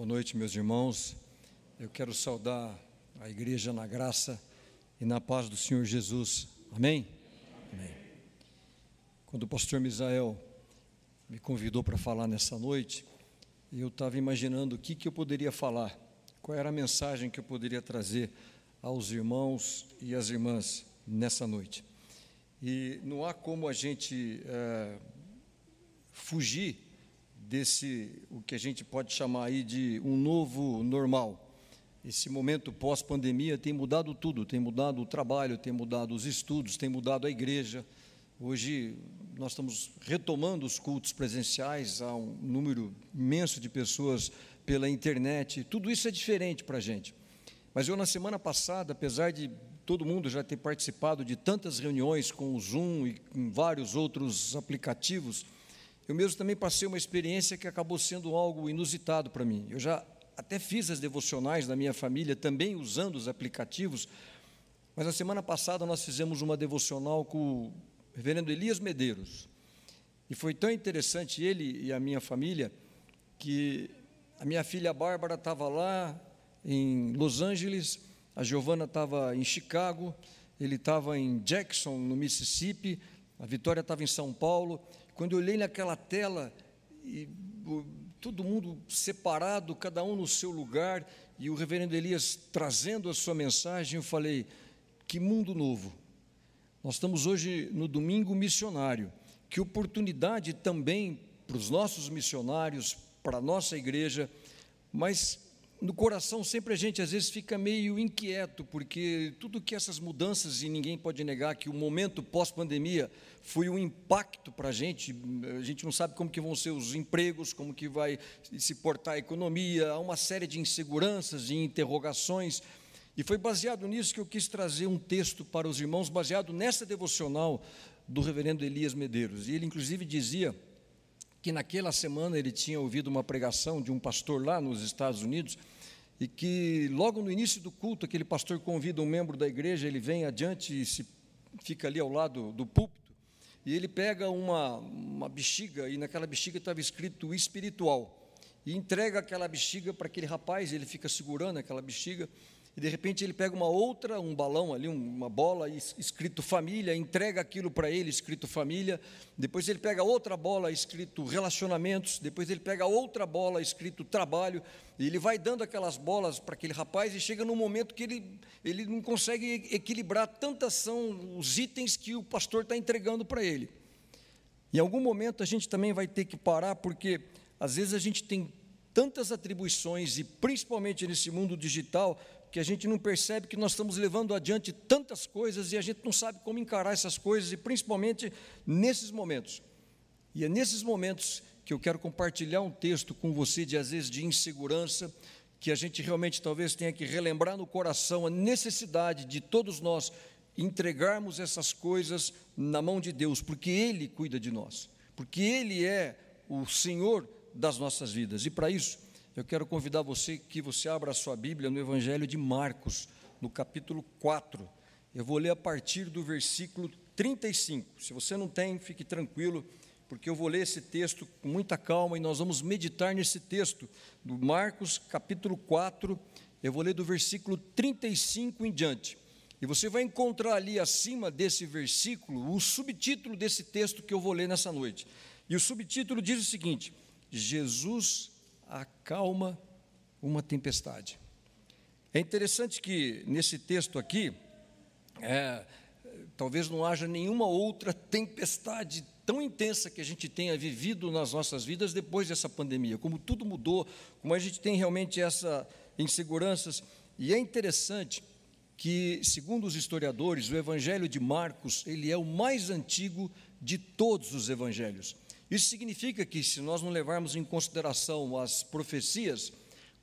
Boa noite, meus irmãos. Eu quero saudar a igreja na graça e na paz do Senhor Jesus. Amém? Amém. Quando o pastor Misael me convidou para falar nessa noite, eu estava imaginando o que, que eu poderia falar, qual era a mensagem que eu poderia trazer aos irmãos e às irmãs nessa noite. E não há como a gente é, fugir desse, o que a gente pode chamar aí de um novo normal. Esse momento pós-pandemia tem mudado tudo, tem mudado o trabalho, tem mudado os estudos, tem mudado a igreja. Hoje nós estamos retomando os cultos presenciais, há um número imenso de pessoas pela internet, tudo isso é diferente para a gente. Mas eu, na semana passada, apesar de todo mundo já ter participado de tantas reuniões com o Zoom e com vários outros aplicativos, eu mesmo também passei uma experiência que acabou sendo algo inusitado para mim. Eu já até fiz as devocionais da minha família também usando os aplicativos, mas na semana passada nós fizemos uma devocional com o reverendo Elias Medeiros. E foi tão interessante ele e a minha família que a minha filha Bárbara estava lá em Los Angeles a Giovana estava em Chicago, ele estava em Jackson, no Mississippi, a Vitória estava em São Paulo. Quando eu olhei naquela tela, e, todo mundo separado, cada um no seu lugar, e o reverendo Elias trazendo a sua mensagem, eu falei: que mundo novo. Nós estamos hoje no domingo missionário. Que oportunidade também para os nossos missionários, para a nossa igreja, mas no coração sempre a gente às vezes fica meio inquieto, porque tudo que essas mudanças, e ninguém pode negar que o momento pós-pandemia foi um impacto para a gente, a gente não sabe como que vão ser os empregos, como que vai se portar a economia, há uma série de inseguranças e interrogações, e foi baseado nisso que eu quis trazer um texto para os irmãos, baseado nessa devocional do reverendo Elias Medeiros, e ele inclusive dizia que naquela semana ele tinha ouvido uma pregação de um pastor lá nos Estados Unidos, e que logo no início do culto, aquele pastor convida um membro da igreja, ele vem adiante e se, fica ali ao lado do púlpito, e ele pega uma, uma bexiga, e naquela bexiga estava escrito espiritual, e entrega aquela bexiga para aquele rapaz, ele fica segurando aquela bexiga, e de repente ele pega uma outra, um balão ali, uma bola escrito família, entrega aquilo para ele escrito família, depois ele pega outra bola escrito relacionamentos, depois ele pega outra bola escrito trabalho, e ele vai dando aquelas bolas para aquele rapaz e chega num momento que ele, ele não consegue equilibrar, tantas são os itens que o pastor está entregando para ele. Em algum momento a gente também vai ter que parar, porque às vezes a gente tem tantas atribuições, e principalmente nesse mundo digital, que a gente não percebe que nós estamos levando adiante tantas coisas e a gente não sabe como encarar essas coisas, e principalmente nesses momentos. E é nesses momentos que eu quero compartilhar um texto com você, de às vezes de insegurança, que a gente realmente talvez tenha que relembrar no coração a necessidade de todos nós entregarmos essas coisas na mão de Deus, porque Ele cuida de nós, porque Ele é o Senhor das nossas vidas. E para isso, eu quero convidar você que você abra a sua Bíblia no Evangelho de Marcos, no capítulo 4. Eu vou ler a partir do versículo 35. Se você não tem, fique tranquilo, porque eu vou ler esse texto com muita calma e nós vamos meditar nesse texto do Marcos, capítulo 4. Eu vou ler do versículo 35 em diante. E você vai encontrar ali acima desse versículo o subtítulo desse texto que eu vou ler nessa noite. E o subtítulo diz o seguinte: Jesus acalma uma tempestade. É interessante que nesse texto aqui, é, talvez não haja nenhuma outra tempestade tão intensa que a gente tenha vivido nas nossas vidas depois dessa pandemia, como tudo mudou, como a gente tem realmente essa inseguranças. E é interessante que, segundo os historiadores, o Evangelho de Marcos ele é o mais antigo de todos os evangelhos. Isso significa que, se nós não levarmos em consideração as profecias,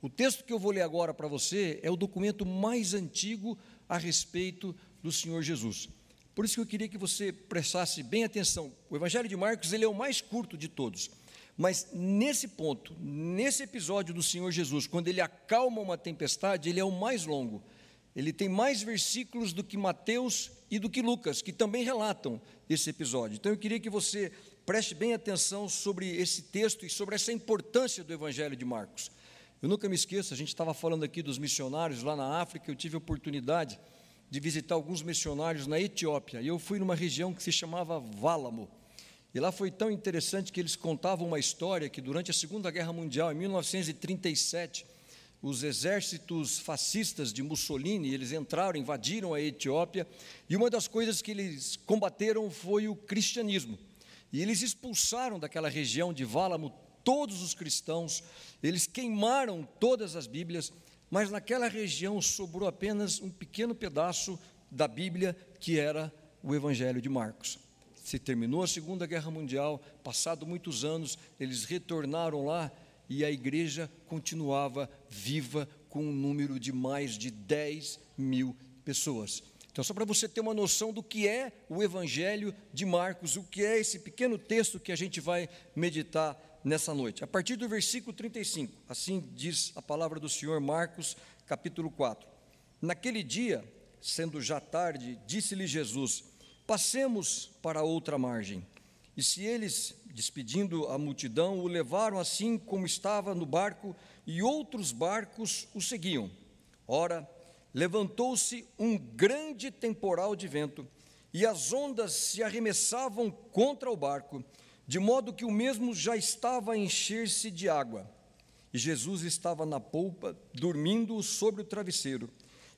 o texto que eu vou ler agora para você é o documento mais antigo a respeito do Senhor Jesus. Por isso que eu queria que você prestasse bem atenção. O Evangelho de Marcos ele é o mais curto de todos. Mas nesse ponto, nesse episódio do Senhor Jesus, quando ele acalma uma tempestade, ele é o mais longo. Ele tem mais versículos do que Mateus e do que Lucas, que também relatam esse episódio. Então eu queria que você Preste bem atenção sobre esse texto e sobre essa importância do Evangelho de Marcos. Eu nunca me esqueço, a gente estava falando aqui dos missionários lá na África, eu tive a oportunidade de visitar alguns missionários na Etiópia, e eu fui numa região que se chamava Válamo. E lá foi tão interessante que eles contavam uma história que durante a Segunda Guerra Mundial, em 1937, os exércitos fascistas de Mussolini, eles entraram, invadiram a Etiópia, e uma das coisas que eles combateram foi o cristianismo. E eles expulsaram daquela região de Válamo todos os cristãos, eles queimaram todas as Bíblias, mas naquela região sobrou apenas um pequeno pedaço da Bíblia, que era o Evangelho de Marcos. Se terminou a Segunda Guerra Mundial, passado muitos anos, eles retornaram lá e a igreja continuava viva com um número de mais de 10 mil pessoas. Então, só para você ter uma noção do que é o Evangelho de Marcos, o que é esse pequeno texto que a gente vai meditar nessa noite. A partir do versículo 35, assim diz a palavra do Senhor, Marcos, capítulo 4. Naquele dia, sendo já tarde, disse-lhe Jesus: Passemos para outra margem. E se eles, despedindo a multidão, o levaram assim como estava no barco, e outros barcos o seguiam. Ora, levantou-se um grande temporal de vento, e as ondas se arremessavam contra o barco, de modo que o mesmo já estava a encher-se de água. E Jesus estava na polpa, dormindo sobre o travesseiro.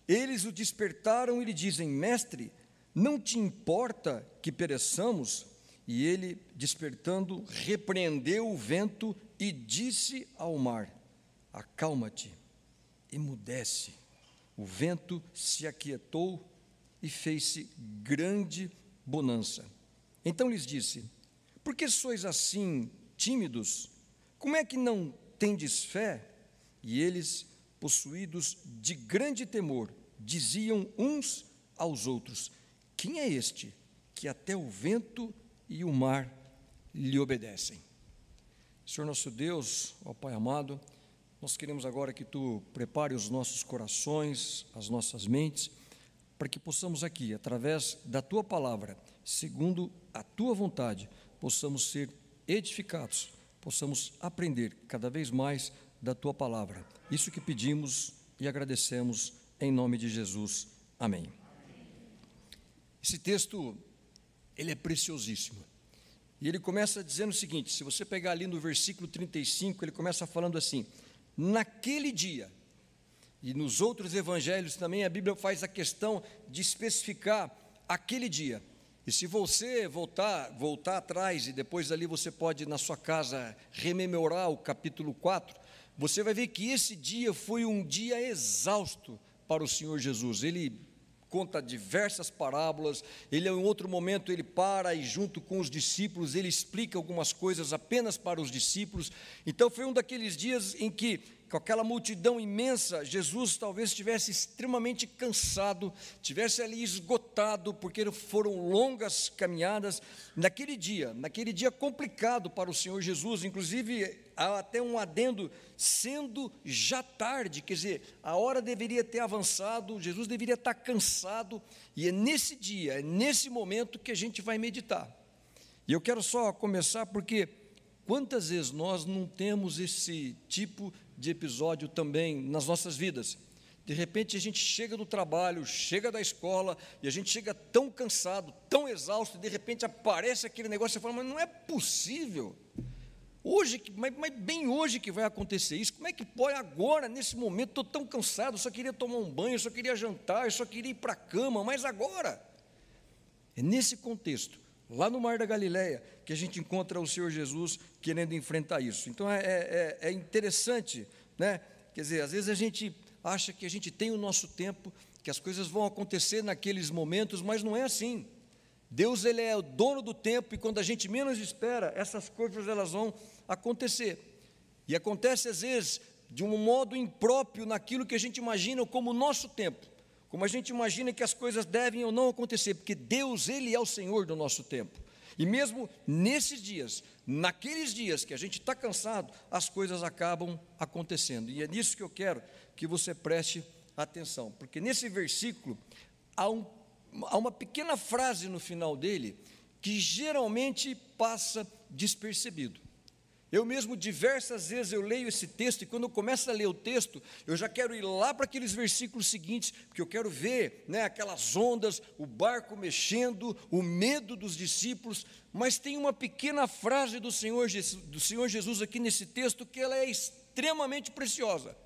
Eles o despertaram e lhe dizem: Mestre, não te importa que pereçamos? E ele, despertando, repreendeu o vento e disse ao mar: Acalma-te, emudece. O vento se aquietou e fez-se grande bonança. Então lhes disse: por que sois assim tímidos? Como é que não tendes fé? E eles, possuídos de grande temor, diziam uns aos outros: Quem é este que até o vento e o mar lhe obedecem? Senhor nosso Deus, ó Pai amado, nós queremos agora que tu prepare os nossos corações, as nossas mentes, para que possamos aqui, através da tua palavra, segundo a tua vontade, possamos ser edificados, possamos aprender cada vez mais da tua palavra. Isso que pedimos e agradecemos em nome de Jesus. Amém. Esse texto ele é preciosíssimo. E ele começa dizendo o seguinte: se você pegar ali no versículo 35, ele começa falando assim: naquele dia, e nos outros evangelhos também a Bíblia faz a questão de especificar aquele dia. E se você voltar, voltar atrás e depois ali você pode na sua casa rememorar o capítulo 4, você vai ver que esse dia foi um dia exausto para o Senhor Jesus. Ele conta diversas parábolas, ele em outro momento ele para e junto com os discípulos ele explica algumas coisas apenas para os discípulos. Então foi um daqueles dias em que com aquela multidão imensa, Jesus talvez estivesse extremamente cansado, tivesse ali esgotado, porque foram longas caminhadas. Naquele dia, naquele dia complicado para o Senhor Jesus, inclusive há até um adendo, sendo já tarde, quer dizer, a hora deveria ter avançado, Jesus deveria estar cansado, e é nesse dia, é nesse momento que a gente vai meditar. E eu quero só começar porque quantas vezes nós não temos esse tipo de episódio também nas nossas vidas. De repente a gente chega do trabalho, chega da escola e a gente chega tão cansado, tão exausto, e de repente aparece aquele negócio e fala, mas não é possível. Hoje, mas, mas, bem hoje que vai acontecer isso, como é que pode agora, nesse momento, estou tão cansado, só queria tomar um banho, só queria jantar, só queria ir para a cama, mas agora? É nesse contexto, lá no Mar da Galileia, que a gente encontra o Senhor Jesus querendo enfrentar isso. Então é, é, é interessante, né? Quer dizer, às vezes a gente acha que a gente tem o nosso tempo, que as coisas vão acontecer naqueles momentos, mas não é assim. Deus ele é o dono do tempo e quando a gente menos espera, essas coisas elas vão acontecer. E acontece às vezes de um modo impróprio naquilo que a gente imagina como nosso tempo, como a gente imagina que as coisas devem ou não acontecer, porque Deus ele é o Senhor do nosso tempo. E mesmo nesses dias, naqueles dias que a gente está cansado, as coisas acabam acontecendo. E é nisso que eu quero que você preste atenção, porque nesse versículo há, um, há uma pequena frase no final dele que geralmente passa despercebido. Eu mesmo, diversas vezes, eu leio esse texto, e quando eu começo a ler o texto, eu já quero ir lá para aqueles versículos seguintes, porque eu quero ver né, aquelas ondas, o barco mexendo, o medo dos discípulos, mas tem uma pequena frase do Senhor, do Senhor Jesus aqui nesse texto que ela é extremamente preciosa.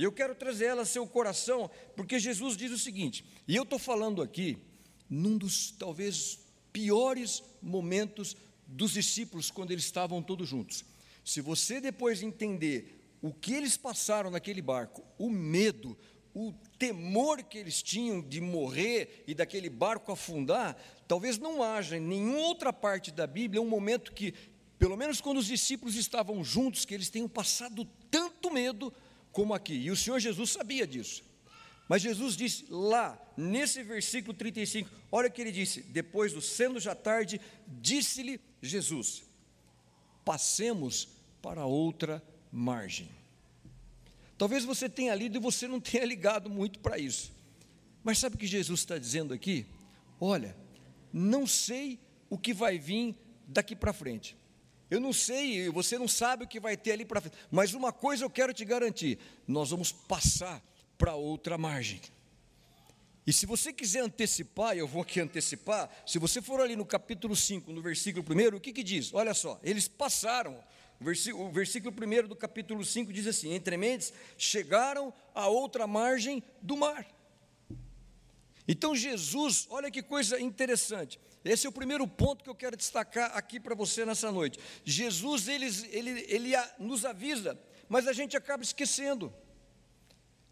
E eu quero trazer ela ao seu coração, porque Jesus diz o seguinte, e eu estou falando aqui, num dos talvez piores momentos dos discípulos quando eles estavam todos juntos. Se você depois entender o que eles passaram naquele barco, o medo, o temor que eles tinham de morrer e daquele barco afundar, talvez não haja em nenhuma outra parte da Bíblia um momento que, pelo menos quando os discípulos estavam juntos, que eles tenham passado tanto medo como aqui. E o Senhor Jesus sabia disso. Mas Jesus disse lá, nesse versículo 35, olha o que ele disse: depois do sendo já tarde, disse-lhe Jesus: passemos para outra margem. Talvez você tenha lido e você não tenha ligado muito para isso. Mas sabe o que Jesus está dizendo aqui? Olha, não sei o que vai vir daqui para frente. Eu não sei, você não sabe o que vai ter ali para frente. Mas uma coisa eu quero te garantir: nós vamos passar para outra margem. E se você quiser antecipar, eu vou aqui antecipar, se você for ali no capítulo 5, no versículo 1, o que, que diz? Olha só, eles passaram, o versículo, o versículo 1 do capítulo 5 diz assim: Entre mentes chegaram a outra margem do mar. Então Jesus, olha que coisa interessante, esse é o primeiro ponto que eu quero destacar aqui para você nessa noite. Jesus, ele, ele, ele nos avisa, mas a gente acaba esquecendo.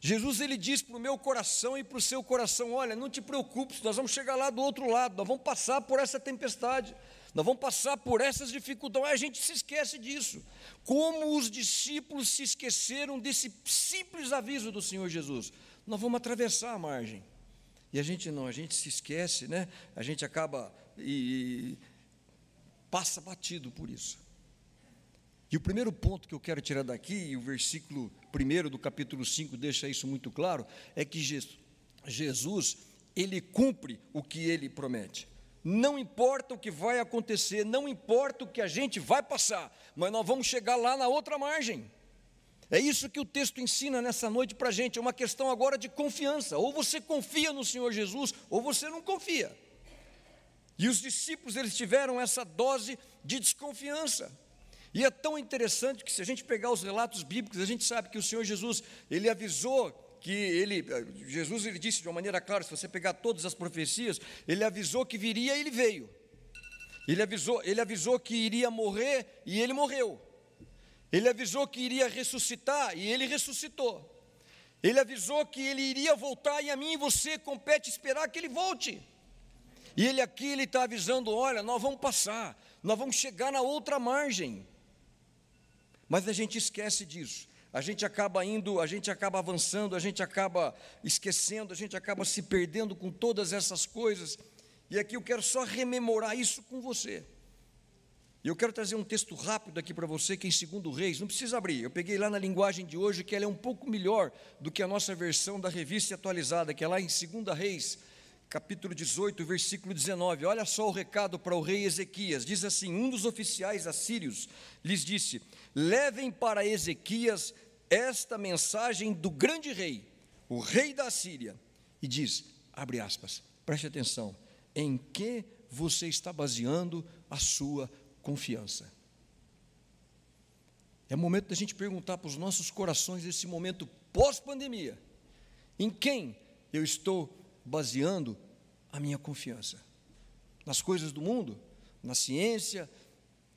Jesus ele diz para o meu coração e para o seu coração: olha, não te preocupes, nós vamos chegar lá do outro lado, nós vamos passar por essa tempestade, nós vamos passar por essas dificuldades. A gente se esquece disso. Como os discípulos se esqueceram desse simples aviso do Senhor Jesus: nós vamos atravessar a margem. E a gente não, a gente se esquece, né? A gente acaba e, e passa batido por isso. E o primeiro ponto que eu quero tirar daqui, e o versículo 1 do capítulo 5 deixa isso muito claro, é que Jesus, ele cumpre o que ele promete. Não importa o que vai acontecer, não importa o que a gente vai passar, mas nós vamos chegar lá na outra margem. É isso que o texto ensina nessa noite para a gente, é uma questão agora de confiança. Ou você confia no Senhor Jesus, ou você não confia. E os discípulos, eles tiveram essa dose de desconfiança. E é tão interessante que se a gente pegar os relatos bíblicos, a gente sabe que o Senhor Jesus, ele avisou que ele, Jesus ele disse de uma maneira clara, se você pegar todas as profecias, ele avisou que viria e ele veio. Ele avisou, ele avisou que iria morrer e ele morreu. Ele avisou que iria ressuscitar e ele ressuscitou. Ele avisou que ele iria voltar e a mim e você compete esperar que ele volte. E ele aqui ele está avisando, olha, nós vamos passar, nós vamos chegar na outra margem. Mas a gente esquece disso. A gente acaba indo, a gente acaba avançando, a gente acaba esquecendo, a gente acaba se perdendo com todas essas coisas. E aqui eu quero só rememorar isso com você. E eu quero trazer um texto rápido aqui para você, que é em 2 Reis, não precisa abrir, eu peguei lá na linguagem de hoje, que ela é um pouco melhor do que a nossa versão da revista atualizada, que é lá em 2 Reis, capítulo 18, versículo 19. Olha só o recado para o rei Ezequias. Diz assim: Um dos oficiais assírios lhes disse: Levem para Ezequias esta mensagem do grande rei, o rei da Assíria. E diz: abre aspas, preste atenção, em que você está baseando a sua confiança? É momento da gente perguntar para os nossos corações, nesse momento pós-pandemia, em quem eu estou baseando a minha confiança? Nas coisas do mundo? Na ciência?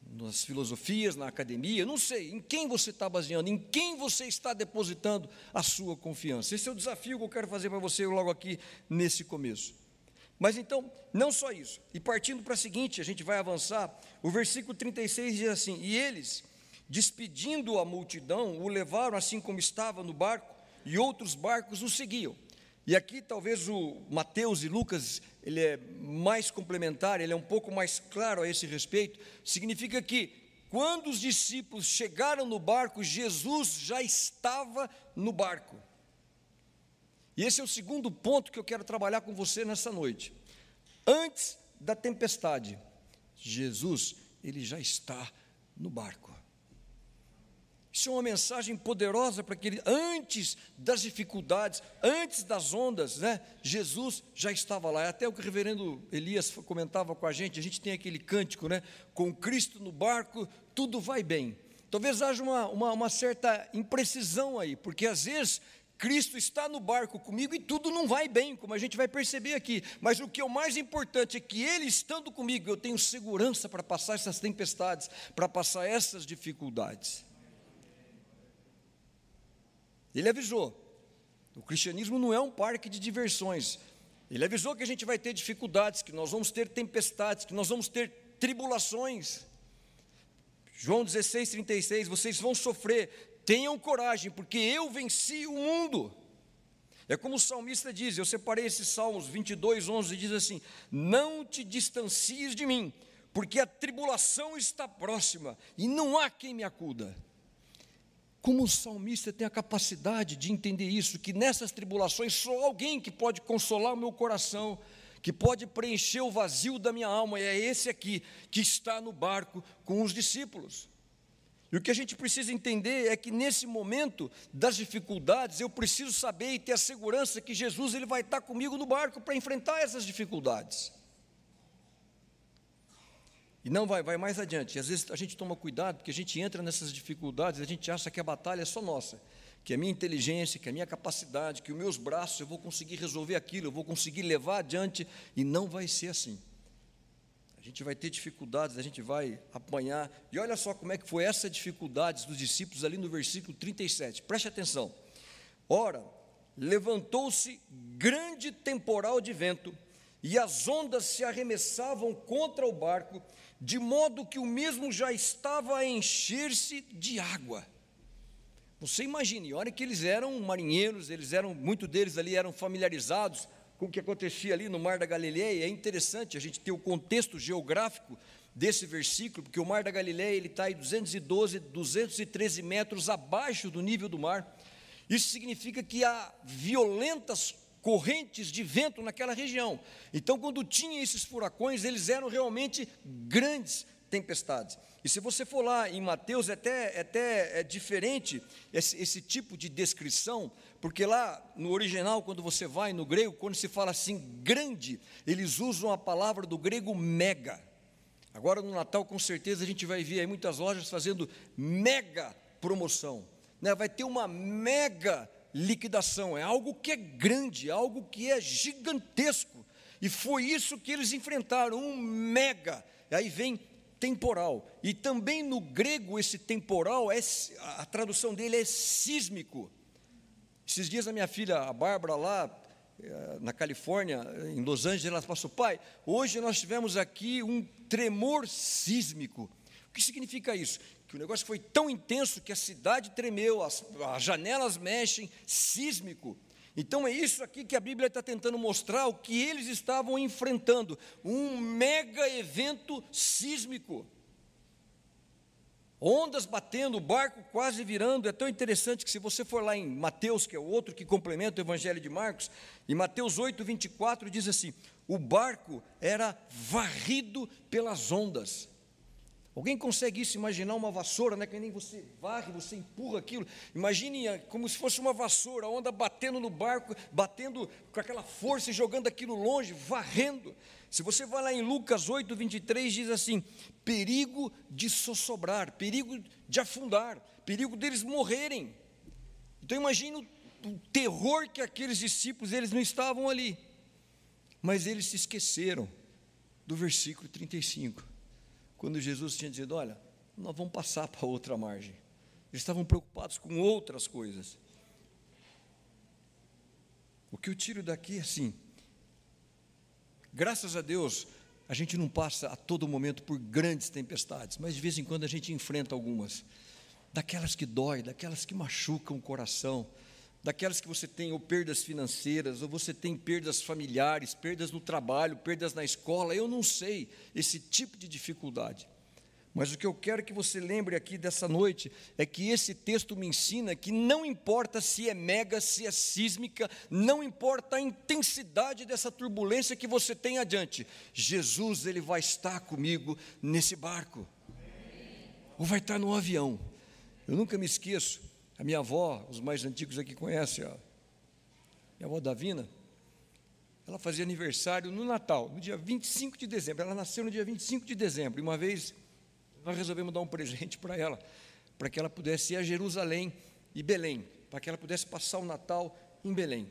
Nas filosofias? Na academia? Não sei. Em quem você está baseando? Em quem você está depositando a sua confiança? Esse é o desafio que eu quero fazer para você logo aqui nesse começo. Mas então, não só isso. E partindo para a seguinte, a gente vai avançar. O versículo 36 diz assim: E eles, despedindo a multidão, o levaram assim como estava no barco, e outros barcos o seguiam. E aqui talvez o Mateus e Lucas, ele é mais complementar, ele é um pouco mais claro a esse respeito, significa que quando os discípulos chegaram no barco, Jesus já estava no barco. E esse é o segundo ponto que eu quero trabalhar com você nessa noite. Antes da tempestade, Jesus, ele já está no barco. Isso é uma mensagem poderosa para aquele antes das dificuldades, antes das ondas, né? Jesus já estava lá. Até o que o reverendo Elias comentava com a gente, a gente tem aquele cântico, né? Com Cristo no barco, tudo vai bem. Talvez haja uma, uma, uma certa imprecisão aí, porque às vezes Cristo está no barco comigo e tudo não vai bem, como a gente vai perceber aqui. Mas o que é o mais importante é que Ele estando comigo, eu tenho segurança para passar essas tempestades, para passar essas dificuldades. Ele avisou. O cristianismo não é um parque de diversões. Ele avisou que a gente vai ter dificuldades, que nós vamos ter tempestades, que nós vamos ter tribulações. João 16, 36, vocês vão sofrer, tenham coragem, porque eu venci o mundo. É como o salmista diz, eu separei esses salmos 22, 11, diz assim: Não te distancies de mim, porque a tribulação está próxima e não há quem me acuda. Como o salmista tem a capacidade de entender isso, que nessas tribulações só alguém que pode consolar o meu coração, que pode preencher o vazio da minha alma, e é esse aqui que está no barco com os discípulos. E o que a gente precisa entender é que nesse momento das dificuldades, eu preciso saber e ter a segurança que Jesus ele vai estar comigo no barco para enfrentar essas dificuldades. E não vai, vai mais adiante. Às vezes a gente toma cuidado, porque a gente entra nessas dificuldades, a gente acha que a batalha é só nossa, que a minha inteligência, que a minha capacidade, que os meus braços, eu vou conseguir resolver aquilo, eu vou conseguir levar adiante, e não vai ser assim. A gente vai ter dificuldades, a gente vai apanhar. E olha só como é que foi essa dificuldade dos discípulos ali no versículo 37. Preste atenção. Ora, levantou-se grande temporal de vento, e as ondas se arremessavam contra o barco, de modo que o mesmo já estava a encher-se de água. Você imagine, olha que eles eram marinheiros, eles eram, muito deles ali eram familiarizados com o que acontecia ali no Mar da Galileia. É interessante a gente ter o contexto geográfico desse versículo, porque o Mar da Galileia ele está em 212, 213 metros abaixo do nível do mar. Isso significa que há violentas correntes de vento naquela região. Então, quando tinha esses furacões, eles eram realmente grandes tempestades. E se você for lá em Mateus, é até, é até é diferente esse, esse tipo de descrição, porque lá no original, quando você vai no grego, quando se fala assim grande, eles usam a palavra do grego mega. Agora no Natal, com certeza, a gente vai ver aí muitas lojas fazendo mega promoção. Né? Vai ter uma mega liquidação, é algo que é grande, algo que é gigantesco. E foi isso que eles enfrentaram, um mega. Aí vem temporal. E também no grego esse temporal é a tradução dele é sísmico. Esses dias a minha filha, a Bárbara lá eh, na Califórnia, em Los Angeles, ela passou, pai, hoje nós tivemos aqui um tremor sísmico. O que significa isso? que o negócio foi tão intenso que a cidade tremeu, as, as janelas mexem, sísmico. Então é isso aqui que a Bíblia está tentando mostrar o que eles estavam enfrentando, um mega evento sísmico. Ondas batendo, o barco quase virando. É tão interessante que, se você for lá em Mateus, que é o outro que complementa o Evangelho de Marcos, em Mateus 8, 24, diz assim: o barco era varrido pelas ondas. Alguém consegue isso, imaginar uma vassoura, né? Que nem você varre, você empurra aquilo. Imagine ah, como se fosse uma vassoura, a onda batendo no barco, batendo com aquela força e jogando aquilo longe, varrendo. Se você vai lá em Lucas 8, 23, diz assim: perigo de sossobrar, perigo de afundar, perigo deles morrerem. Então imagine o, o terror que aqueles discípulos, eles não estavam ali. Mas eles se esqueceram do versículo 35 quando Jesus tinha dito: Olha, nós vamos passar para outra margem. Eles estavam preocupados com outras coisas. O que eu tiro daqui é assim: graças a Deus, a gente não passa a todo momento por grandes tempestades, mas de vez em quando a gente enfrenta algumas, daquelas que dói, daquelas que machucam o coração, daquelas que você tem ou perdas financeiras, ou você tem perdas familiares, perdas no trabalho, perdas na escola, eu não sei esse tipo de dificuldade. Mas o que eu quero que você lembre aqui dessa noite é que esse texto me ensina que não importa se é mega, se é sísmica, não importa a intensidade dessa turbulência que você tem adiante, Jesus ele vai estar comigo nesse barco. Ou vai estar no avião Eu nunca me esqueço, a minha avó, os mais antigos aqui conhecem, ó, minha avó Davina, ela fazia aniversário no Natal, no dia 25 de dezembro. Ela nasceu no dia 25 de dezembro. E uma vez nós resolvemos dar um presente para ela, para que ela pudesse ir a Jerusalém e Belém, para que ela pudesse passar o Natal em Belém.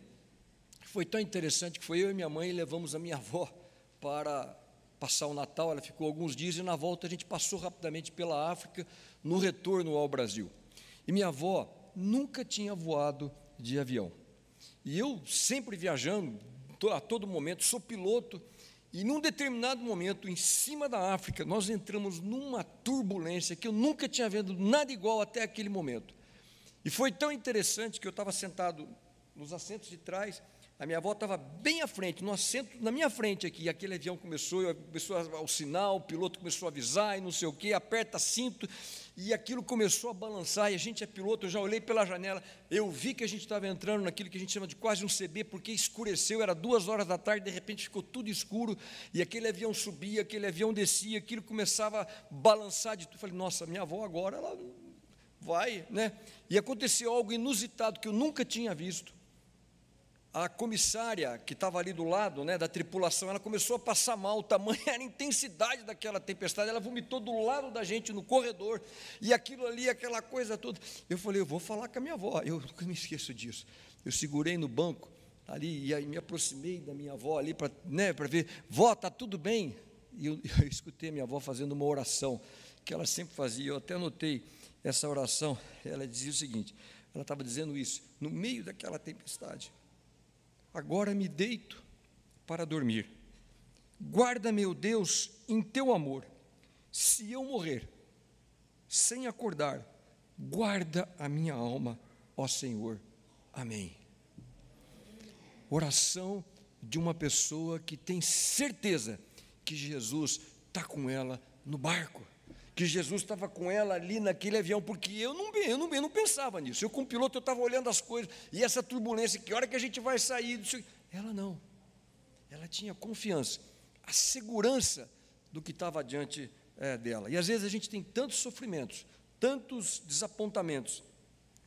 Foi tão interessante que foi eu e minha mãe levamos a minha avó para passar o Natal. Ela ficou alguns dias e na volta a gente passou rapidamente pela África no retorno ao Brasil. E minha avó nunca tinha voado de avião. E eu sempre viajando a todo momento, sou piloto e num determinado momento, em cima da África, nós entramos numa turbulência que eu nunca tinha vendo nada igual até aquele momento. E foi tão interessante que eu estava sentado nos assentos de trás, a minha avó estava bem à frente, no assento, na minha frente aqui, e aquele avião começou, começou ao sinal, o piloto começou a avisar e não sei o quê, aperta cinto, e aquilo começou a balançar, e a gente é piloto, eu já olhei pela janela, eu vi que a gente estava entrando naquilo que a gente chama de quase um CB, porque escureceu, era duas horas da tarde, de repente ficou tudo escuro, e aquele avião subia, aquele avião descia, aquilo começava a balançar de tudo. Eu falei, nossa, minha avó agora, ela vai, né? E aconteceu algo inusitado que eu nunca tinha visto a comissária que estava ali do lado né, da tripulação, ela começou a passar mal, o tamanho a intensidade daquela tempestade, ela vomitou do lado da gente no corredor, e aquilo ali, aquela coisa toda. Eu falei, eu vou falar com a minha avó, eu nunca me esqueço disso. Eu segurei no banco ali e aí me aproximei da minha avó ali para né, ver, vó, está tudo bem? E eu, eu escutei a minha avó fazendo uma oração que ela sempre fazia, eu até anotei essa oração, ela dizia o seguinte, ela estava dizendo isso, no meio daquela tempestade, Agora me deito para dormir. Guarda, meu Deus, em teu amor. Se eu morrer sem acordar, guarda a minha alma, ó Senhor. Amém. Oração de uma pessoa que tem certeza que Jesus está com ela no barco que Jesus estava com ela ali naquele avião, porque eu não, eu não, eu não pensava nisso. Eu, como piloto, eu estava olhando as coisas, e essa turbulência, que hora que a gente vai sair? Ela não. Ela tinha confiança, a segurança do que estava diante é, dela. E às vezes a gente tem tantos sofrimentos, tantos desapontamentos.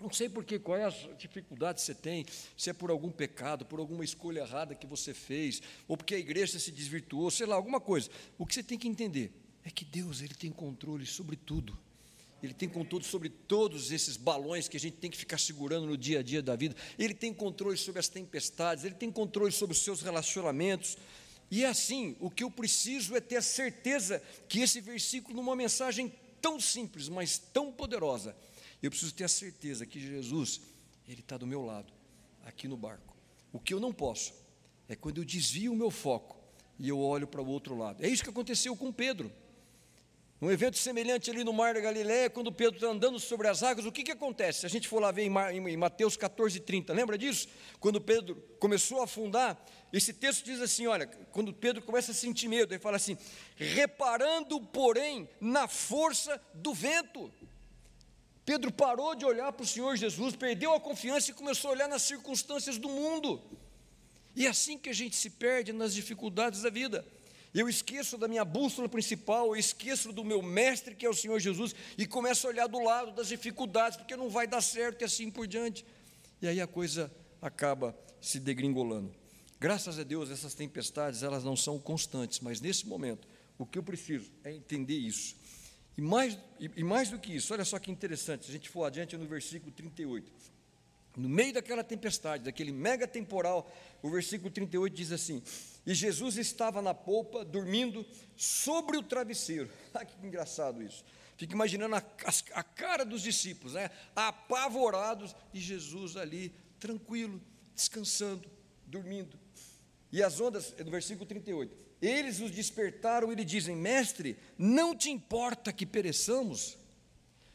Não sei por quê, qual é a dificuldade que você tem, se é por algum pecado, por alguma escolha errada que você fez, ou porque a igreja se desvirtuou, sei lá, alguma coisa. O que você tem que entender é que Deus ele tem controle sobre tudo. Ele tem controle sobre todos esses balões que a gente tem que ficar segurando no dia a dia da vida. Ele tem controle sobre as tempestades, ele tem controle sobre os seus relacionamentos. E é assim, o que eu preciso é ter a certeza que esse versículo, numa mensagem tão simples, mas tão poderosa, eu preciso ter a certeza que Jesus, Ele está do meu lado, aqui no barco. O que eu não posso é quando eu desvio o meu foco e eu olho para o outro lado. É isso que aconteceu com Pedro. Um evento semelhante ali no Mar da Galiléia, quando Pedro está andando sobre as águas, o que, que acontece? Se a gente for lá ver em Mateus 14, 30, lembra disso? Quando Pedro começou a afundar, esse texto diz assim: olha, quando Pedro começa a sentir medo, ele fala assim: reparando, porém, na força do vento. Pedro parou de olhar para o Senhor Jesus, perdeu a confiança e começou a olhar nas circunstâncias do mundo. E é assim que a gente se perde nas dificuldades da vida. Eu esqueço da minha bússola principal, eu esqueço do meu mestre, que é o Senhor Jesus, e começo a olhar do lado das dificuldades, porque não vai dar certo e assim por diante. E aí a coisa acaba se degringolando. Graças a Deus, essas tempestades, elas não são constantes, mas nesse momento, o que eu preciso é entender isso. E mais, e, e mais do que isso, olha só que interessante, se a gente for adiante no versículo 38. No meio daquela tempestade, daquele mega temporal, o versículo 38 diz assim: E Jesus estava na polpa, dormindo sobre o travesseiro. Ah, que engraçado isso. Fica imaginando a, a, a cara dos discípulos, né? apavorados, e Jesus ali, tranquilo, descansando, dormindo. E as ondas, no versículo 38, eles os despertaram e lhe dizem: Mestre, não te importa que pereçamos?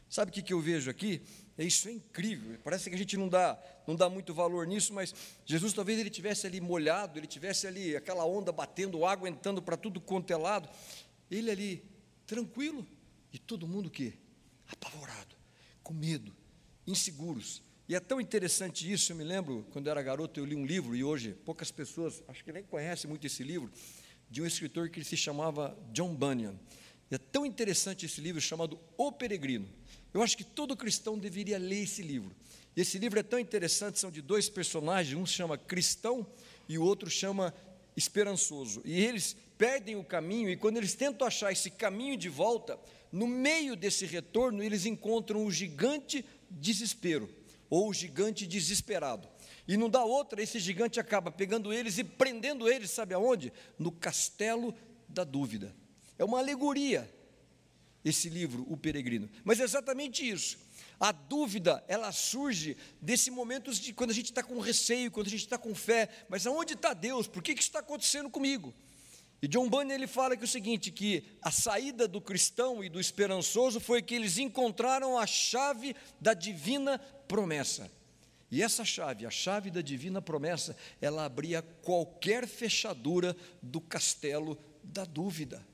Sabe o que, que eu vejo aqui? É isso é incrível. Parece que a gente não dá, não dá muito valor nisso, mas Jesus talvez ele tivesse ali molhado, ele tivesse ali aquela onda batendo, água entrando para tudo quanto é lado. Ele ali tranquilo e todo mundo que apavorado, com medo, inseguros. E é tão interessante isso, eu me lembro, quando eu era garoto, eu li um livro, e hoje poucas pessoas, acho que nem conhecem muito esse livro, de um escritor que se chamava John Bunyan. E é tão interessante esse livro chamado O Peregrino Eu acho que todo cristão deveria ler esse livro. Esse livro é tão interessante, são de dois personagens, um chama Cristão e o outro chama Esperançoso. E eles perdem o caminho, e quando eles tentam achar esse caminho de volta, no meio desse retorno, eles encontram o gigante desespero, ou o gigante desesperado. E não dá outra, esse gigante acaba pegando eles e prendendo eles, sabe aonde? No castelo da dúvida. É uma alegoria esse livro, O Peregrino. Mas é exatamente isso. A dúvida, ela surge desse momento de quando a gente está com receio, quando a gente está com fé, mas aonde está Deus? Por que, que isso está acontecendo comigo? E John Bunyan ele fala que é o seguinte, que a saída do cristão e do esperançoso foi que eles encontraram a chave da divina promessa. E essa chave, a chave da divina promessa, ela abria qualquer fechadura do castelo da dúvida.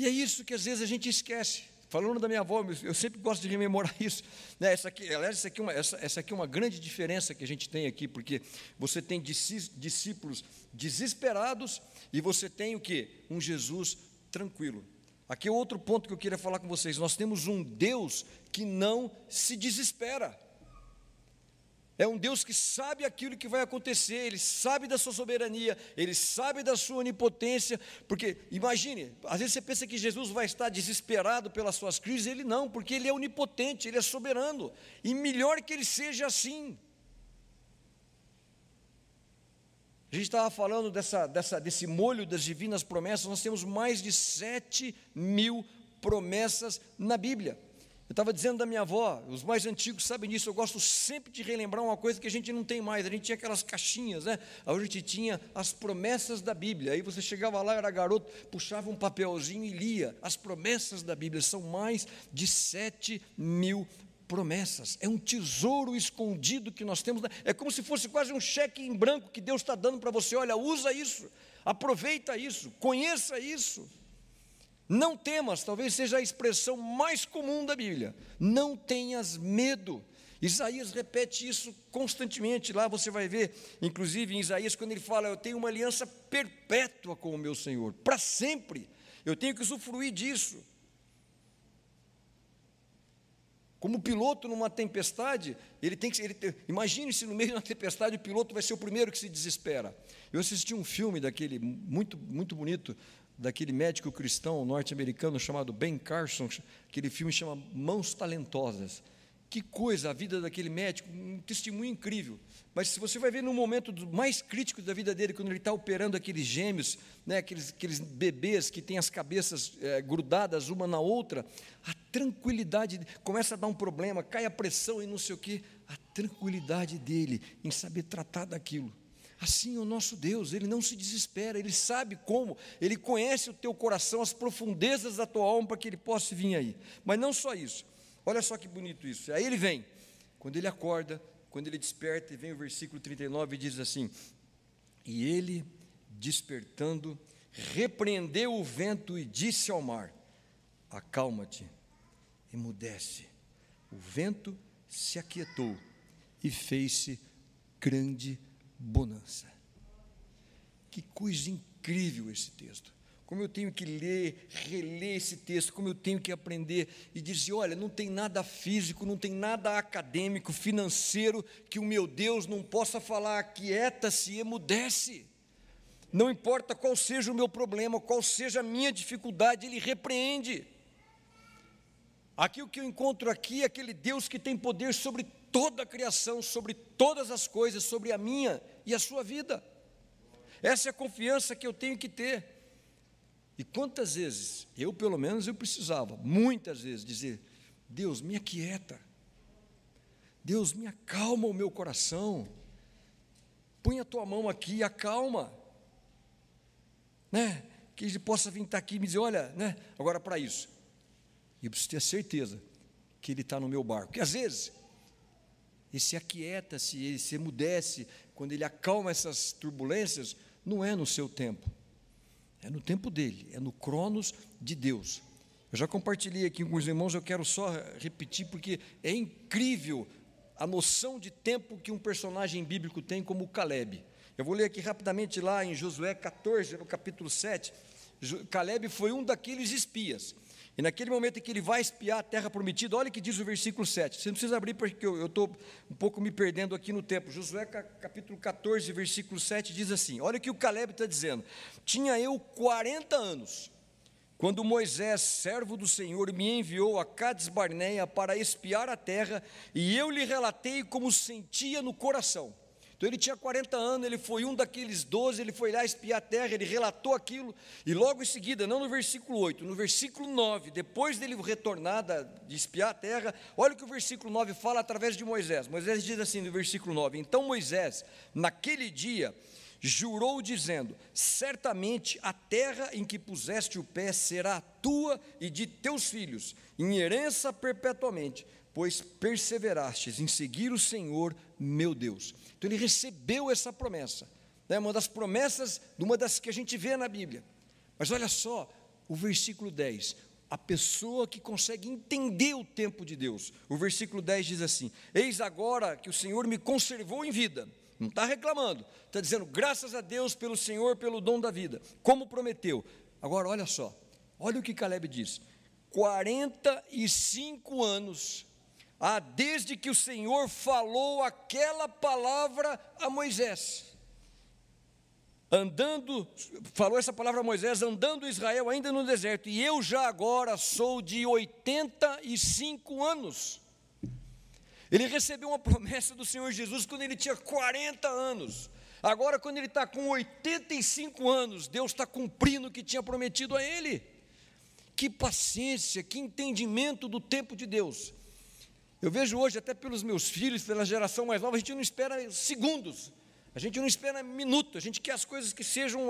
E é isso que às vezes a gente esquece. Falando da minha avó, eu sempre gosto de rememorar isso. Né? Essa aqui, aliás, essa aqui, é uma, essa, essa aqui é uma grande diferença que a gente tem aqui, porque você tem discípulos desesperados e você tem o que? Um Jesus tranquilo. Aqui é outro ponto que eu queria falar com vocês. Nós temos um Deus que não se desespera. É um Deus que sabe aquilo que vai acontecer, Ele sabe da sua soberania, Ele sabe da sua onipotência, porque, imagine, às vezes você pensa que Jesus vai estar desesperado pelas suas crises, Ele não, porque Ele é onipotente, Ele é soberano, e melhor que Ele seja assim. A gente estava falando dessa, dessa, desse molho das divinas promessas, nós temos mais de sete mil promessas na Bíblia. Eu estava dizendo da minha avó, os mais antigos sabem disso, eu gosto sempre de relembrar uma coisa que a gente não tem mais. A gente tinha aquelas caixinhas, né? A gente tinha as promessas da Bíblia. Aí você chegava lá, era garoto, puxava um papelzinho e lia. As promessas da Bíblia são mais de sete mil promessas. É um tesouro escondido que nós temos. É como se fosse quase um cheque em branco que Deus está dando para você. Olha, usa isso, aproveita isso, conheça isso. Não temas, talvez seja a expressão mais comum da Bíblia. Não tenhas medo. Isaías repete isso constantemente. Lá você vai ver, inclusive em Isaías, quando ele fala: Eu tenho uma aliança perpétua com o meu Senhor, para sempre. Eu tenho que usufruir disso. Como piloto numa tempestade, ele tem que. Ele, imagine se no meio de uma tempestade o piloto vai ser o primeiro que se desespera. Eu assisti um filme daquele muito, muito bonito daquele médico cristão norte-americano chamado Ben Carson, aquele filme chama Mãos Talentosas. Que coisa a vida daquele médico, um testemunho incrível. Mas se você vai ver no momento mais crítico da vida dele, quando ele está operando aqueles gêmeos, né, aqueles, aqueles bebês que têm as cabeças é, grudadas uma na outra, a tranquilidade, começa a dar um problema, cai a pressão e não sei o quê, a tranquilidade dele em saber tratar daquilo. Assim o nosso Deus, Ele não se desespera, Ele sabe como, Ele conhece o teu coração, as profundezas da tua alma para que Ele possa vir aí. Mas não só isso, olha só que bonito isso. Aí Ele vem, quando Ele acorda, quando Ele desperta, e vem o versículo 39 e diz assim: E Ele, despertando, repreendeu o vento e disse ao mar: Acalma-te, emudece. O vento se aquietou e fez-se grande bonança. Que coisa incrível esse texto. Como eu tenho que ler, reler esse texto, como eu tenho que aprender e dizer: olha, não tem nada físico, não tem nada acadêmico, financeiro que o meu Deus não possa falar, quieta-se, emudece. Não importa qual seja o meu problema, qual seja a minha dificuldade, Ele repreende. Aqui o que eu encontro aqui é aquele Deus que tem poder sobre toda a criação, sobre todas as coisas, sobre a minha e a sua vida. Essa é a confiança que eu tenho que ter. E quantas vezes, eu pelo menos eu precisava, muitas vezes, dizer: Deus, me aquieta. Deus, me acalma o meu coração. Põe a tua mão aqui e acalma. Né? Que ele possa vir estar aqui e me dizer: olha, né? agora para isso. Eu preciso ter certeza que ele está no meu barco. Porque às vezes ele se aquieta-se, ele se emudece, quando ele acalma essas turbulências, não é no seu tempo, é no tempo dele, é no cronos de Deus. Eu já compartilhei aqui com os irmãos, eu quero só repetir, porque é incrível a noção de tempo que um personagem bíblico tem, como o Caleb. Eu vou ler aqui rapidamente lá em Josué 14, no capítulo 7. Caleb foi um daqueles espias. E naquele momento em que ele vai espiar a terra prometida, olha o que diz o versículo 7. Você não precisa abrir porque eu estou um pouco me perdendo aqui no tempo. Josué capítulo 14, versículo 7 diz assim: Olha o que o Caleb está dizendo. Tinha eu 40 anos, quando Moisés, servo do Senhor, me enviou a Cades Barneia para espiar a terra, e eu lhe relatei como sentia no coração. Então ele tinha 40 anos, ele foi um daqueles 12, ele foi lá espiar a terra, ele relatou aquilo, e logo em seguida, não no versículo 8, no versículo 9, depois dele retornar de espiar a terra, olha o que o versículo 9 fala através de Moisés. Moisés diz assim no versículo 9: Então Moisés, naquele dia, jurou dizendo: Certamente a terra em que puseste o pé será tua e de teus filhos, em herança perpetuamente, pois perseverastes em seguir o Senhor meu Deus. Então ele recebeu essa promessa, né? uma das promessas, uma das que a gente vê na Bíblia. Mas olha só, o versículo 10, a pessoa que consegue entender o tempo de Deus. O versículo 10 diz assim: Eis agora que o Senhor me conservou em vida. Não está reclamando, está dizendo graças a Deus pelo Senhor, pelo dom da vida, como prometeu. Agora olha só, olha o que Caleb diz: 45 anos ah, desde que o Senhor falou aquela palavra a Moisés. Andando, falou essa palavra a Moisés, andando Israel ainda no deserto, e eu já agora sou de 85 anos. Ele recebeu uma promessa do Senhor Jesus quando ele tinha 40 anos. Agora, quando ele está com 85 anos, Deus está cumprindo o que tinha prometido a ele. Que paciência, que entendimento do tempo de Deus. Eu vejo hoje, até pelos meus filhos, pela geração mais nova, a gente não espera segundos, a gente não espera minutos, a gente quer as coisas que sejam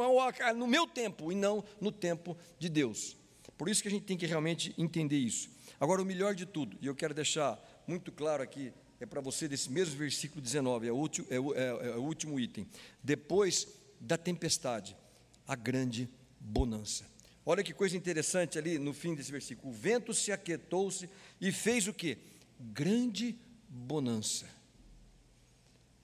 no meu tempo e não no tempo de Deus. Por isso que a gente tem que realmente entender isso. Agora, o melhor de tudo, e eu quero deixar muito claro aqui, é para você desse mesmo versículo 19, é o, último, é, o, é, é o último item. Depois da tempestade, a grande bonança. Olha que coisa interessante ali no fim desse versículo. O vento se aquietou-se e fez o que? Grande bonança.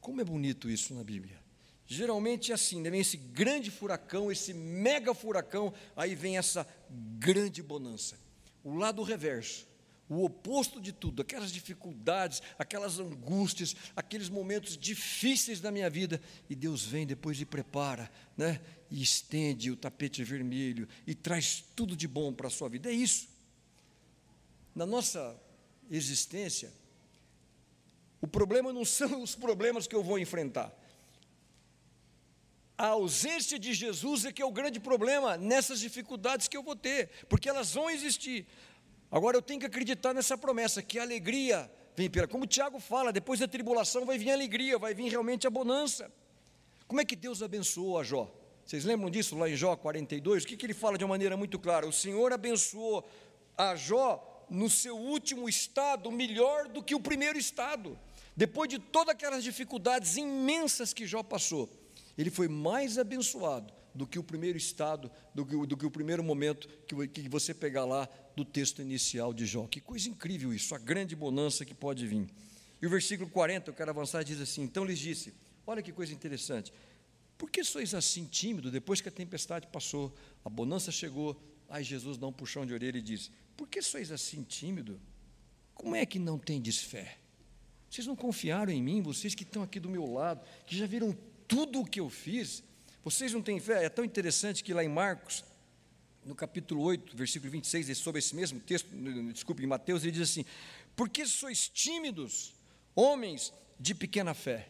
Como é bonito isso na Bíblia. Geralmente é assim, né? vem esse grande furacão, esse mega furacão, aí vem essa grande bonança. O lado reverso, o oposto de tudo, aquelas dificuldades, aquelas angústias, aqueles momentos difíceis da minha vida, e Deus vem depois e prepara, né? E estende o tapete vermelho e traz tudo de bom para a sua vida. É isso. Na nossa existência, o problema não são os problemas que eu vou enfrentar. A ausência de Jesus é que é o grande problema nessas dificuldades que eu vou ter, porque elas vão existir. Agora eu tenho que acreditar nessa promessa, que a alegria vem pela. Como o Tiago fala, depois da tribulação vai vir a alegria, vai vir realmente a bonança. Como é que Deus abençoou a Jó? Vocês lembram disso lá em Jó 42? O que, que ele fala de uma maneira muito clara? O Senhor abençoou a Jó no seu último estado melhor do que o primeiro estado. Depois de todas aquelas dificuldades imensas que Jó passou, ele foi mais abençoado do que o primeiro estado, do que, do que o primeiro momento que, que você pegar lá do texto inicial de Jó. Que coisa incrível isso, a grande bonança que pode vir. E o versículo 40, eu quero avançar, diz assim: Então lhes disse: Olha que coisa interessante. Por que sois assim tímido depois que a tempestade passou, a bonança chegou? Aí Jesus dá um puxão de orelha e diz: por que sois assim tímido? Como é que não tendes fé? Vocês não confiaram em mim, vocês que estão aqui do meu lado, que já viram tudo o que eu fiz? Vocês não têm fé? É tão interessante que lá em Marcos, no capítulo 8, versículo 26, sobre esse mesmo texto, desculpe, em Mateus, ele diz assim: Por que sois tímidos, homens de pequena fé?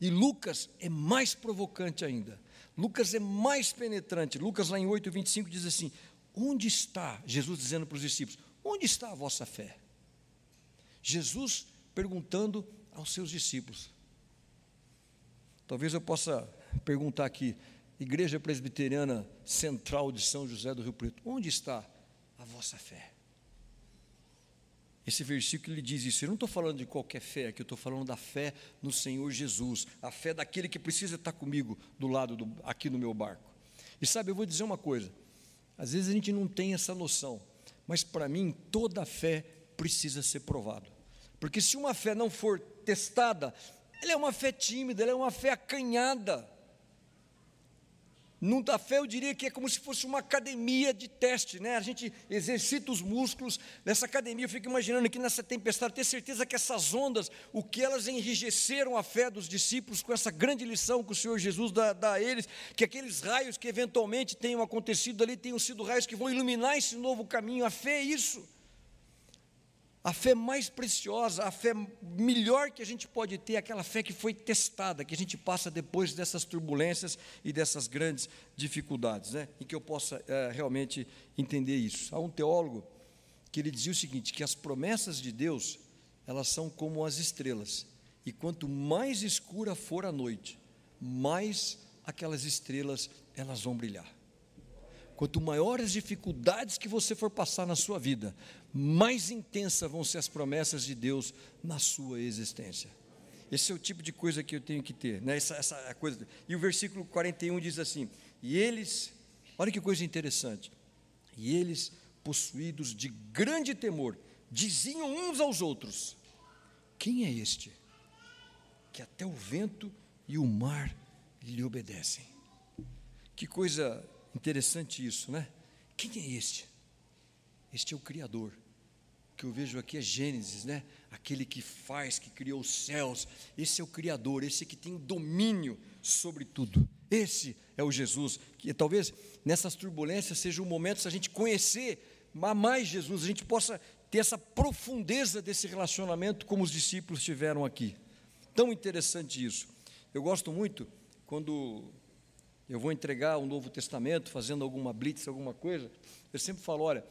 E Lucas é mais provocante ainda. Lucas é mais penetrante. Lucas, lá em 8, 25, diz assim: Onde está, Jesus dizendo para os discípulos, onde está a vossa fé? Jesus perguntando aos seus discípulos. Talvez eu possa perguntar aqui, Igreja Presbiteriana Central de São José do Rio Preto, onde está a vossa fé? Esse versículo ele diz isso. Eu não estou falando de qualquer fé aqui, eu estou falando da fé no Senhor Jesus, a fé daquele que precisa estar comigo do lado do, aqui no meu barco. E sabe, eu vou dizer uma coisa: às vezes a gente não tem essa noção, mas para mim toda fé precisa ser provada. Porque se uma fé não for testada, ela é uma fé tímida, ela é uma fé acanhada. Da fé, eu diria que é como se fosse uma academia de teste, né? A gente exercita os músculos nessa academia. Eu fico imaginando aqui nessa tempestade, ter certeza que essas ondas, o que elas enrijeceram a fé dos discípulos com essa grande lição que o Senhor Jesus dá, dá a eles, que aqueles raios que eventualmente tenham acontecido ali tenham sido raios que vão iluminar esse novo caminho. A fé é isso. A fé mais preciosa, a fé melhor que a gente pode ter, aquela fé que foi testada, que a gente passa depois dessas turbulências e dessas grandes dificuldades, né? em que eu possa é, realmente entender isso. Há um teólogo que ele dizia o seguinte: que as promessas de Deus, elas são como as estrelas, e quanto mais escura for a noite, mais aquelas estrelas elas vão brilhar. Quanto maiores as dificuldades que você for passar na sua vida, mais intensas vão ser as promessas de Deus na sua existência. Esse é o tipo de coisa que eu tenho que ter, né? essa, essa coisa. E o versículo 41 diz assim: E eles, olha que coisa interessante, e eles, possuídos de grande temor, diziam uns aos outros: Quem é este? Que até o vento e o mar lhe obedecem. Que coisa Interessante isso, né? Quem é este? Este é o Criador. O que eu vejo aqui é Gênesis, né? Aquele que faz, que criou os céus. Esse é o Criador, esse que tem domínio sobre tudo. Esse é o Jesus. Que talvez nessas turbulências seja o momento se a gente conhecer mais Jesus, a gente possa ter essa profundeza desse relacionamento como os discípulos tiveram aqui. Tão interessante isso. Eu gosto muito quando eu vou entregar o Novo Testamento, fazendo alguma blitz, alguma coisa, eu sempre falo, olha,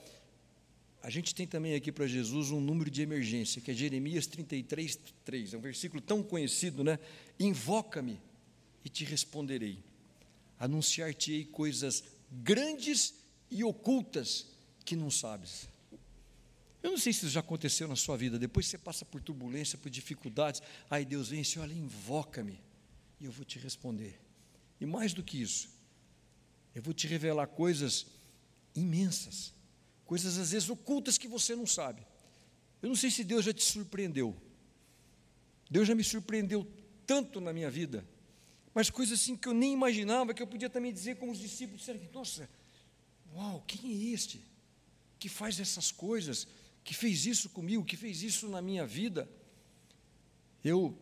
a gente tem também aqui para Jesus um número de emergência, que é Jeremias 33, 3. É um versículo tão conhecido, né? Invoca-me e te responderei. Anunciar-te-ei coisas grandes e ocultas que não sabes. Eu não sei se isso já aconteceu na sua vida. Depois você passa por turbulência, por dificuldades. Aí Deus vem e diz: Olha, invoca-me e eu vou te responder. E mais do que isso, eu vou te revelar coisas imensas, coisas às vezes ocultas que você não sabe. Eu não sei se Deus já te surpreendeu. Deus já me surpreendeu tanto na minha vida, mas coisas assim que eu nem imaginava, que eu podia também dizer como os discípulos disseram, nossa, uau, quem é este que faz essas coisas, que fez isso comigo, que fez isso na minha vida? Eu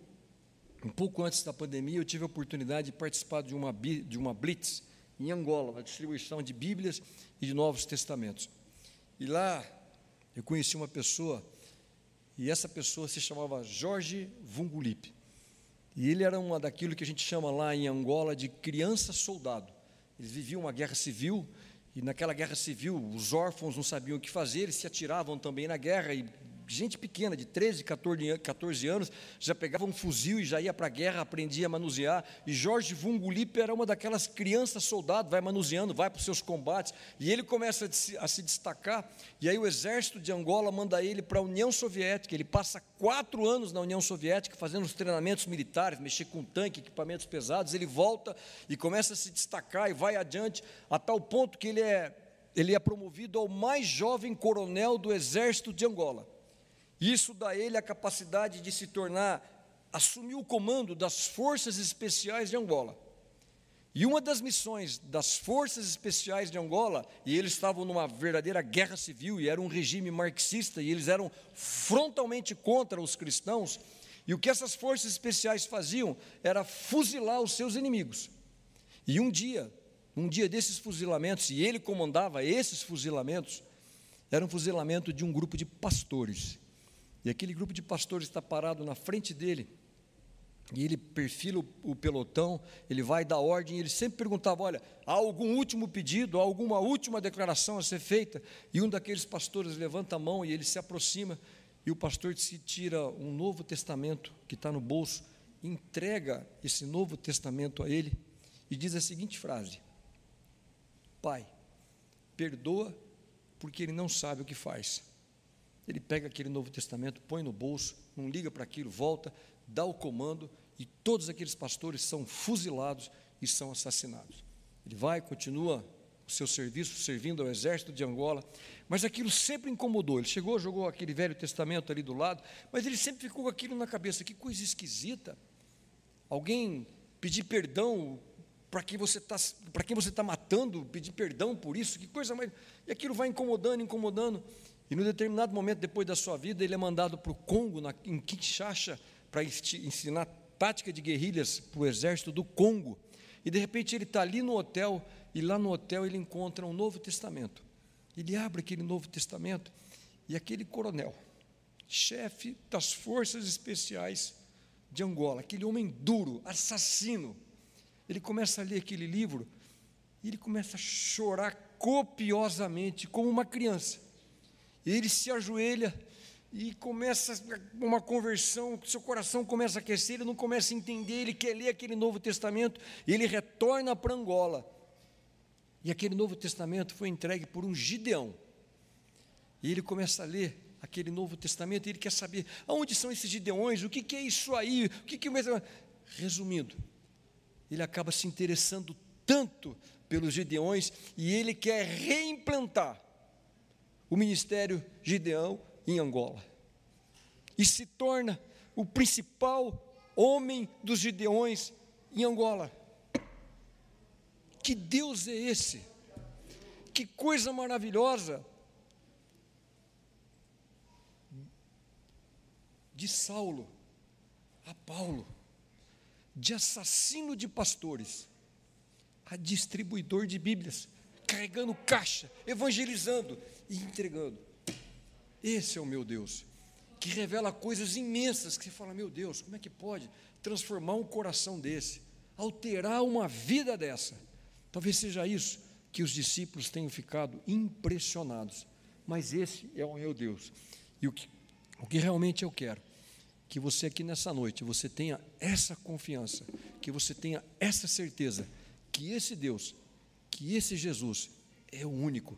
um pouco antes da pandemia, eu tive a oportunidade de participar de uma, de uma blitz em Angola, uma distribuição de Bíblias e de Novos Testamentos. E lá eu conheci uma pessoa, e essa pessoa se chamava Jorge Vungulip. E ele era uma daquilo que a gente chama lá em Angola de criança soldado. Eles viviam uma guerra civil, e naquela guerra civil os órfãos não sabiam o que fazer, eles se atiravam também na guerra e gente pequena, de 13, 14 anos, já pegava um fuzil e já ia para a guerra, aprendia a manusear. E Jorge Vungulipe era uma daquelas crianças soldados, vai manuseando, vai para os seus combates. E ele começa a se, a se destacar. E aí o exército de Angola manda ele para a União Soviética. Ele passa quatro anos na União Soviética fazendo os treinamentos militares, mexer com tanque, equipamentos pesados. Ele volta e começa a se destacar e vai adiante, a tal ponto que ele é, ele é promovido ao mais jovem coronel do exército de Angola. Isso dá a ele a capacidade de se tornar, assumir o comando das forças especiais de Angola. E uma das missões das forças especiais de Angola, e eles estavam numa verdadeira guerra civil, e era um regime marxista, e eles eram frontalmente contra os cristãos, e o que essas forças especiais faziam era fuzilar os seus inimigos. E um dia, um dia desses fuzilamentos, e ele comandava esses fuzilamentos, era um fuzilamento de um grupo de pastores. E aquele grupo de pastores está parado na frente dele. E ele perfila o, pelotão, ele vai dar ordem, e ele sempre perguntava: olha, há algum último pedido, há alguma última declaração a ser feita? E um daqueles pastores levanta a mão e ele se aproxima, e o pastor se tira um Novo Testamento que está no bolso, entrega esse Novo Testamento a ele e diz a seguinte frase: Pai, perdoa porque ele não sabe o que faz. Ele pega aquele Novo Testamento, põe no bolso, não liga para aquilo, volta, dá o comando e todos aqueles pastores são fuzilados e são assassinados. Ele vai, continua o seu serviço, servindo ao exército de Angola, mas aquilo sempre incomodou. Ele chegou, jogou aquele Velho Testamento ali do lado, mas ele sempre ficou com aquilo na cabeça: que coisa esquisita. Alguém pedir perdão para quem você está para quem você está matando, pedir perdão por isso, que coisa mais. E aquilo vai incomodando, incomodando. E no determinado momento, depois da sua vida, ele é mandado para o Congo, na, em Kinshasa, para ensinar tática de guerrilhas para o exército do Congo. E de repente ele está ali no hotel, e lá no hotel ele encontra um Novo Testamento. Ele abre aquele Novo Testamento, e aquele coronel, chefe das forças especiais de Angola, aquele homem duro, assassino, ele começa a ler aquele livro e ele começa a chorar copiosamente, como uma criança. Ele se ajoelha e começa uma conversão, seu coração começa a aquecer, ele não começa a entender, ele quer ler aquele Novo Testamento, ele retorna para Angola. E aquele Novo Testamento foi entregue por um Gideão. E ele começa a ler aquele Novo Testamento, e ele quer saber aonde são esses Gideões, o que, que é isso aí, o que, que Resumindo, ele acaba se interessando tanto pelos Gideões e ele quer reimplantar o ministério Gideão em Angola. E se torna o principal homem dos Gideões em Angola. Que Deus é esse? Que coisa maravilhosa! De Saulo a Paulo de assassino de pastores a distribuidor de Bíblias, carregando caixa, evangelizando e entregando. Esse é o meu Deus, que revela coisas imensas que você fala: meu Deus, como é que pode transformar um coração desse, alterar uma vida dessa? Talvez seja isso que os discípulos tenham ficado impressionados, mas esse é o meu Deus. E o que, o que realmente eu quero que você aqui nessa noite, você tenha essa confiança, que você tenha essa certeza que esse Deus, que esse Jesus é o único.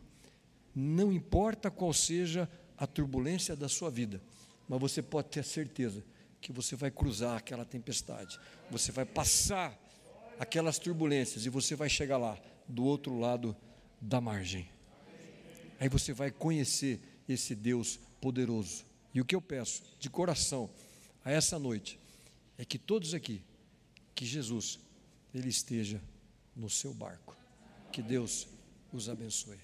Não importa qual seja a turbulência da sua vida, mas você pode ter certeza que você vai cruzar aquela tempestade, você vai passar aquelas turbulências e você vai chegar lá, do outro lado da margem. Aí você vai conhecer esse Deus poderoso. E o que eu peço de coração, a essa noite é que todos aqui, que Jesus, Ele esteja no seu barco. Que Deus os abençoe.